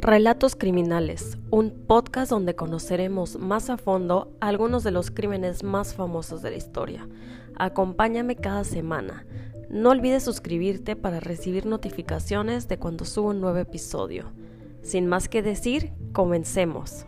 Relatos Criminales, un podcast donde conoceremos más a fondo algunos de los crímenes más famosos de la historia. Acompáñame cada semana. No olvides suscribirte para recibir notificaciones de cuando subo un nuevo episodio. Sin más que decir, comencemos.